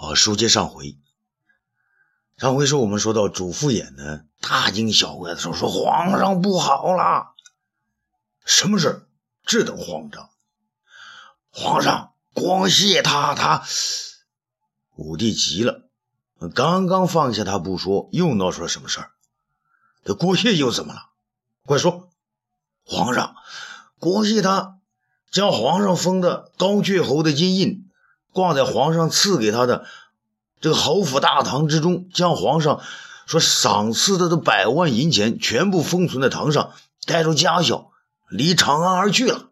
啊，书接上回，上回说我们说到主父偃呢，大惊小怪的说：“说皇上不好了，什么事这等慌张？皇上光谢他他。”武帝急了，刚刚放下他不说，又闹出了什么事儿？这郭谢又怎么了？快说！皇上，郭谢他将皇上封的高阙侯的金印。挂在皇上赐给他的这个侯府大堂之中，将皇上说赏赐他的百万银钱全部封存在堂上，带着家小离长安而去了。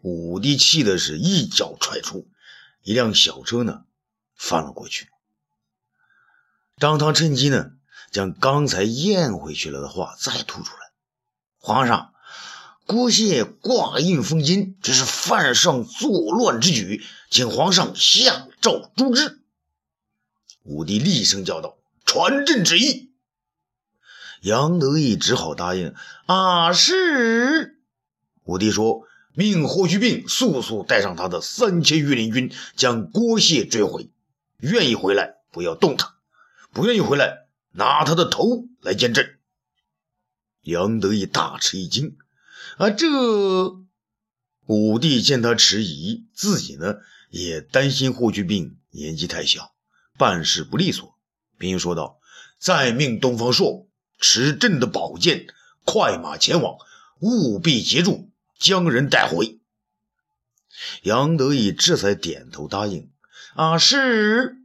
武帝气的是一脚踹出一辆小车呢，翻了过去。张汤趁机呢，将刚才咽回去了的话再吐出来：“皇上。”郭谢挂印封金，这是犯上作乱之举，请皇上下诏诛之。武帝厉声叫道：“传朕旨意。”杨得意只好答应：“啊，是。”武帝说：“命霍去病速速带上他的三千御林军，将郭谢追回。愿意回来，不要动他；不愿意回来，拿他的头来见朕。”杨得意大吃一惊。啊，这武帝见他迟疑，自己呢也担心霍去病年纪太小，办事不利索，便说道：“再命东方朔持朕的宝剑，快马前往，务必截住，将人带回。”杨得意这才点头答应：“啊，是。”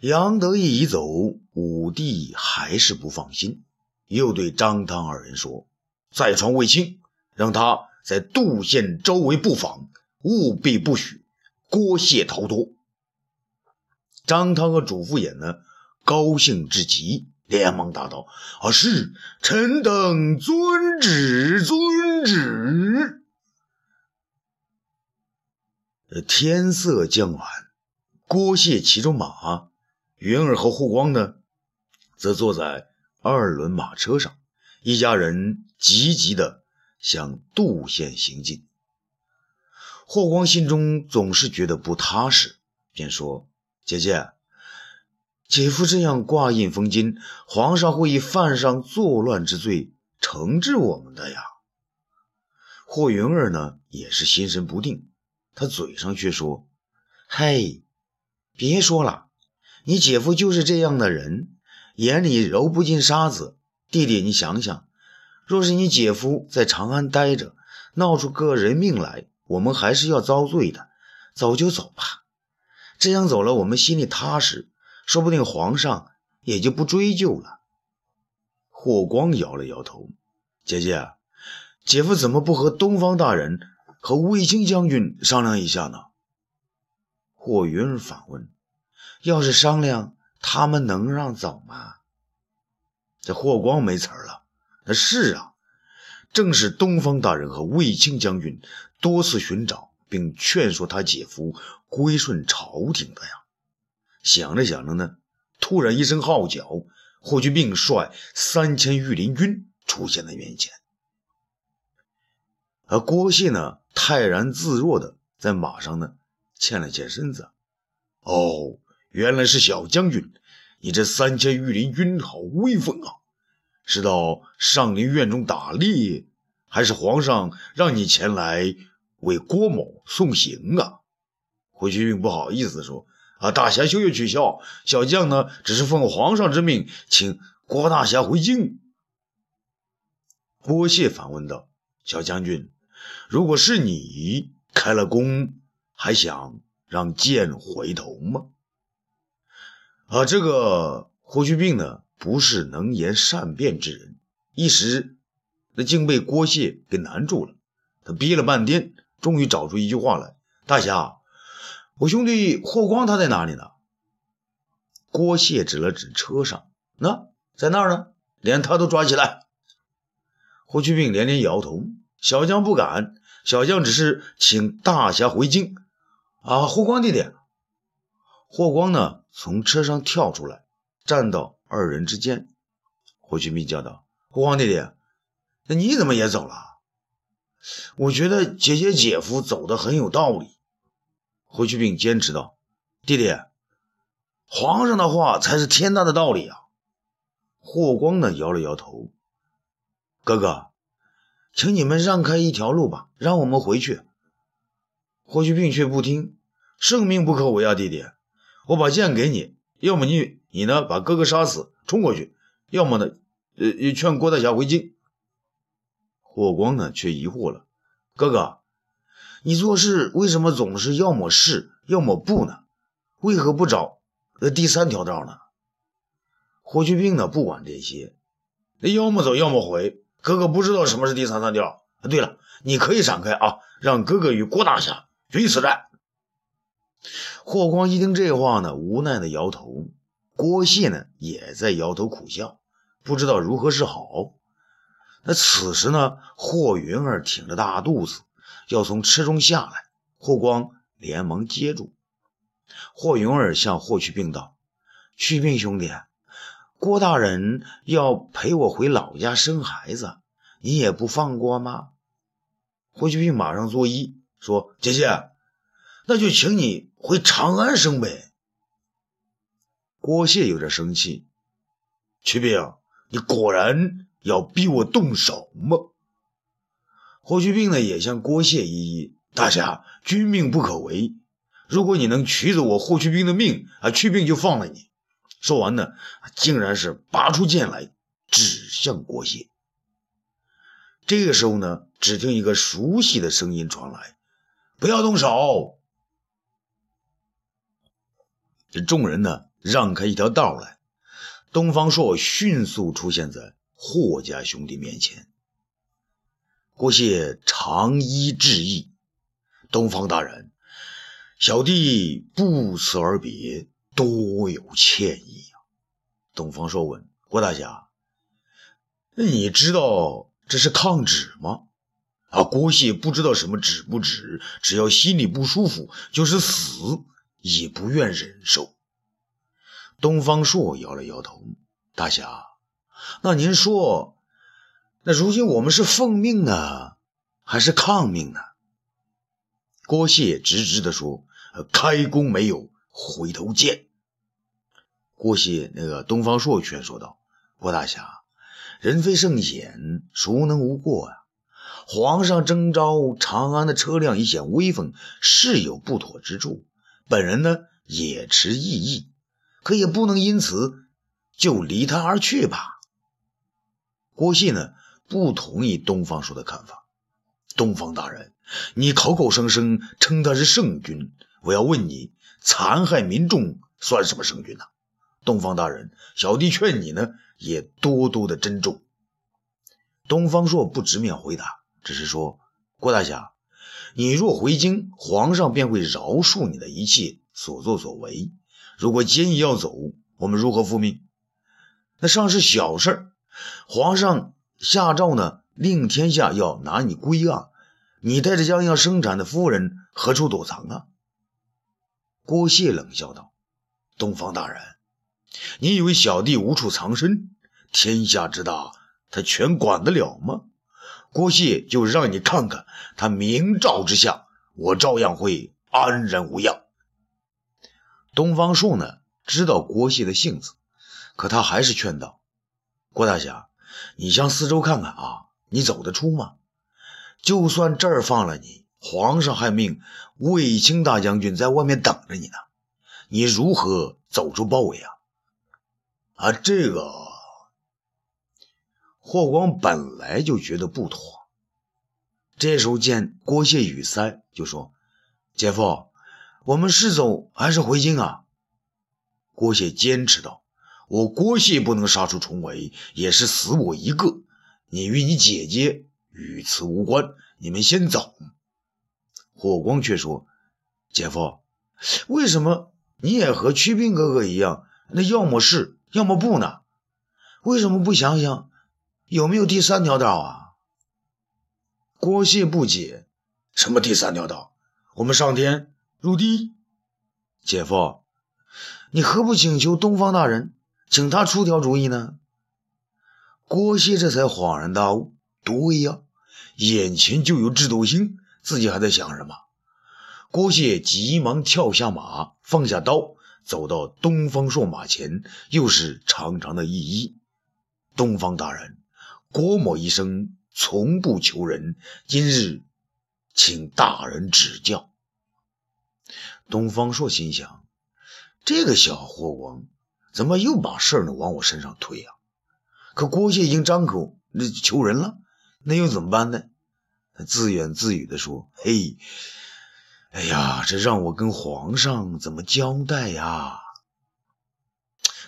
杨得意一走，武帝还是不放心，又对张汤二人说。再传卫青，让他在杜县周围布防，务必不许郭谢逃脱。张汤和主父偃呢，高兴至极，连忙答道：“啊，是，臣等遵旨，遵旨。”天色将晚，郭谢骑着马，云儿和霍光呢，则坐在二轮马车上。一家人急急地向杜县行进。霍光心中总是觉得不踏实，便说：“姐姐，姐夫这样挂印封金，皇上会以犯上作乱之罪惩治我们的呀。”霍云儿呢，也是心神不定，他嘴上却说：“嘿，别说了，你姐夫就是这样的人，眼里揉不进沙子。”弟弟，你想想，若是你姐夫在长安待着，闹出个人命来，我们还是要遭罪的。走就走吧，这样走了，我们心里踏实，说不定皇上也就不追究了。霍光摇了摇头：“姐姐，姐夫怎么不和东方大人和卫青将军商量一下呢？”霍云儿反问：“要是商量，他们能让走吗？”这霍光没词儿了。那是啊，正是东方大人和卫青将军多次寻找并劝说他姐夫归顺朝廷的呀。想着想着呢，突然一声号角，霍去病率三千御林军出现在面前。而郭谢呢，泰然自若的在马上呢欠了欠身子。哦，原来是小将军。你这三千御林军好威风啊！是到上林苑中打猎，还是皇上让你前来为郭某送行啊？霍去病不好意思说：“啊，大侠休要取笑，小将呢只是奉皇上之命，请郭大侠回京。”郭谢反问道：“小将军，如果是你开了弓，还想让箭回头吗？”啊，这个霍去病呢，不是能言善辩之人，一时那竟被郭谢给难住了。他憋了半天，终于找出一句话来：“大侠，我兄弟霍光他在哪里呢？”郭谢指了指车上，那在那儿呢，连他都抓起来。霍去病连连摇头：“小将不敢，小将只是请大侠回京。”啊，霍光弟弟。霍光呢，从车上跳出来，站到二人之间。霍去病叫道：“霍光弟弟，那你怎么也走了？”我觉得姐姐姐夫走的很有道理。霍去病坚持道：“弟弟，皇上的话才是天大的道理啊！”霍光呢摇了摇头：“哥哥，请你们让开一条路吧，让我们回去。”霍去病却不听：“圣命不可违啊，弟弟！我把剑给你，要么你你呢把哥哥杀死，冲过去；要么呢，呃，劝郭大侠回京。”霍光呢却疑惑了：“哥哥。”你做事为什么总是要么是，要么不呢？为何不找那第三条道呢？霍去病呢？不管这些，那要么走，要么回。哥哥不知道什么是第三条道。对了，你可以闪开啊，让哥哥与郭大侠决一死战。霍光一听这话呢，无奈的摇头。郭谢呢，也在摇头苦笑，不知道如何是好。那此时呢，霍云儿挺着大肚子。要从车中下来，霍光连忙接住。霍云儿向霍去病道：“去病兄弟，郭大人要陪我回老家生孩子，你也不放过吗？”霍去病马上作揖说：“姐姐，那就请你回长安生呗。”郭谢有点生气：“去病，你果然要逼我动手吗？”霍去病呢，也向郭谢一一大侠，君命不可违。如果你能取走我霍去病的命，啊，去病就放了你。说完呢，竟然是拔出剑来，指向郭谢。这个时候呢，只听一个熟悉的声音传来：“不要动手！”这众人呢，让开一条道来。东方朔迅速出现在霍家兄弟面前。郭谢长揖致意：“东方大人，小弟不辞而别，多有歉意啊。”东方朔问郭大侠：“那你知道这是抗旨吗？”啊，郭谢不知道什么旨不旨，只要心里不舒服，就是死也不愿忍受。东方朔摇了摇头：“大侠，那您说？”那如今我们是奉命呢，还是抗命呢？郭谢直直的说：“开弓没有回头箭。”郭谢那个东方朔劝说道：“郭大侠，人非圣贤，孰能无过呀？皇上征召长安的车辆以显威风，是有不妥之处。本人呢也持异议，可也不能因此就离他而去吧。”郭信呢？不同意东方朔的看法。东方大人，你口口声声称他是圣君，我要问你，残害民众算什么圣君呢？东方大人，小弟劝你呢，也多多的珍重。东方朔不直面回答，只是说：“郭大侠，你若回京，皇上便会饶恕你的一切所作所为。如果坚毅要走，我们如何复命？那尚是小事儿皇上。”下诏呢，令天下要拿你归案，你带着将要生产的夫人何处躲藏啊？郭谢冷笑道：“东方大人，你以为小弟无处藏身？天下之大，他全管得了吗？郭谢就让你看看，他明照之下，我照样会安然无恙。”东方朔呢，知道郭谢的性子，可他还是劝道：“郭大侠。”你向四周看看啊，你走得出吗？就算这儿放了你，皇上还命卫青大将军在外面等着你呢，你如何走出包围啊？啊，这个霍光本来就觉得不妥，这时候见郭谢语塞，就说：“姐夫，我们是走还是回京啊？”郭谢坚持道。我郭谢不能杀出重围，也是死我一个。你与你姐姐与此无关，你们先走。霍光却说：“姐夫，为什么你也和屈病哥哥一样？那要么是，要么不呢？为什么不想想有没有第三条道啊？”郭谢不解：“什么第三条道？我们上天入地？姐夫，你何不请求东方大人？”请他出条主意呢？郭谢这才恍然大悟：对呀，眼前就有智斗星，自己还在想什么？郭谢急忙跳下马，放下刀，走到东方朔马前，又是长长的一揖：“东方大人，郭某一生从不求人，今日请大人指教。”东方朔心想：“这个小霍王怎么又把事儿呢往我身上推啊？”可郭谢已经张口那求人了，那又怎么办呢？他自言自语地说：“嘿。”哎呀，这让我跟皇上怎么交代呀？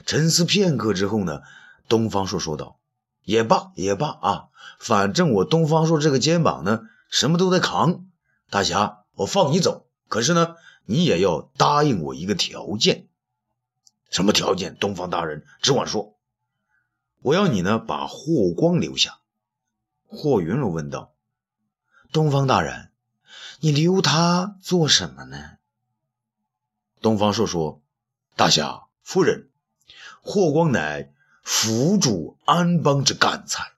沉思片刻之后呢，东方朔说道：“也罢，也罢啊，反正我东方朔这个肩膀呢，什么都得扛。大侠，我放你走，可是呢，你也要答应我一个条件。什么条件？东方大人只管说。我要你呢，把霍光留下。”霍云龙问道：“东方大人。”你留他做什么呢？东方朔说：“大侠夫人，霍光乃辅主安邦之干才，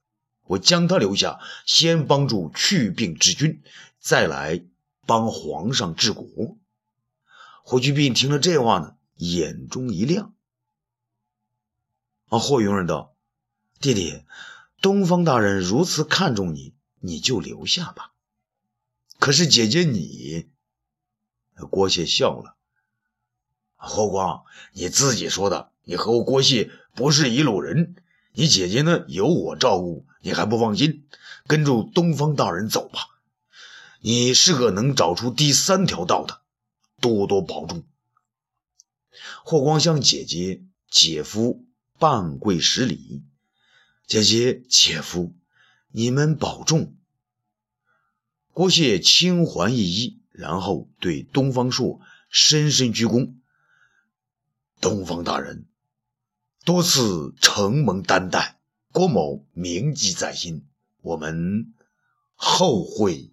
我将他留下，先帮助去病之君，再来帮皇上治国。”霍去病听了这话呢，眼中一亮。啊，霍云人道：“弟弟，东方大人如此看重你，你就留下吧。”可是姐姐你，郭谢笑了。霍光，你自己说的，你和我郭谢不是一路人。你姐姐呢，有我照顾，你还不放心？跟着东方大人走吧，你是个能找出第三条道的，多多保重。霍光向姐姐、姐夫半跪十礼，姐姐、姐夫，你们保重。郭谢轻还一揖，然后对东方朔深深鞠躬。东方大人，多次承蒙担待，郭某铭记在心。我们后会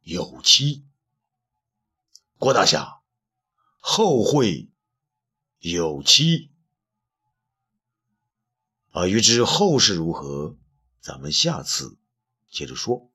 有期。郭大侠，后会有期。啊，欲知后事如何，咱们下次接着说。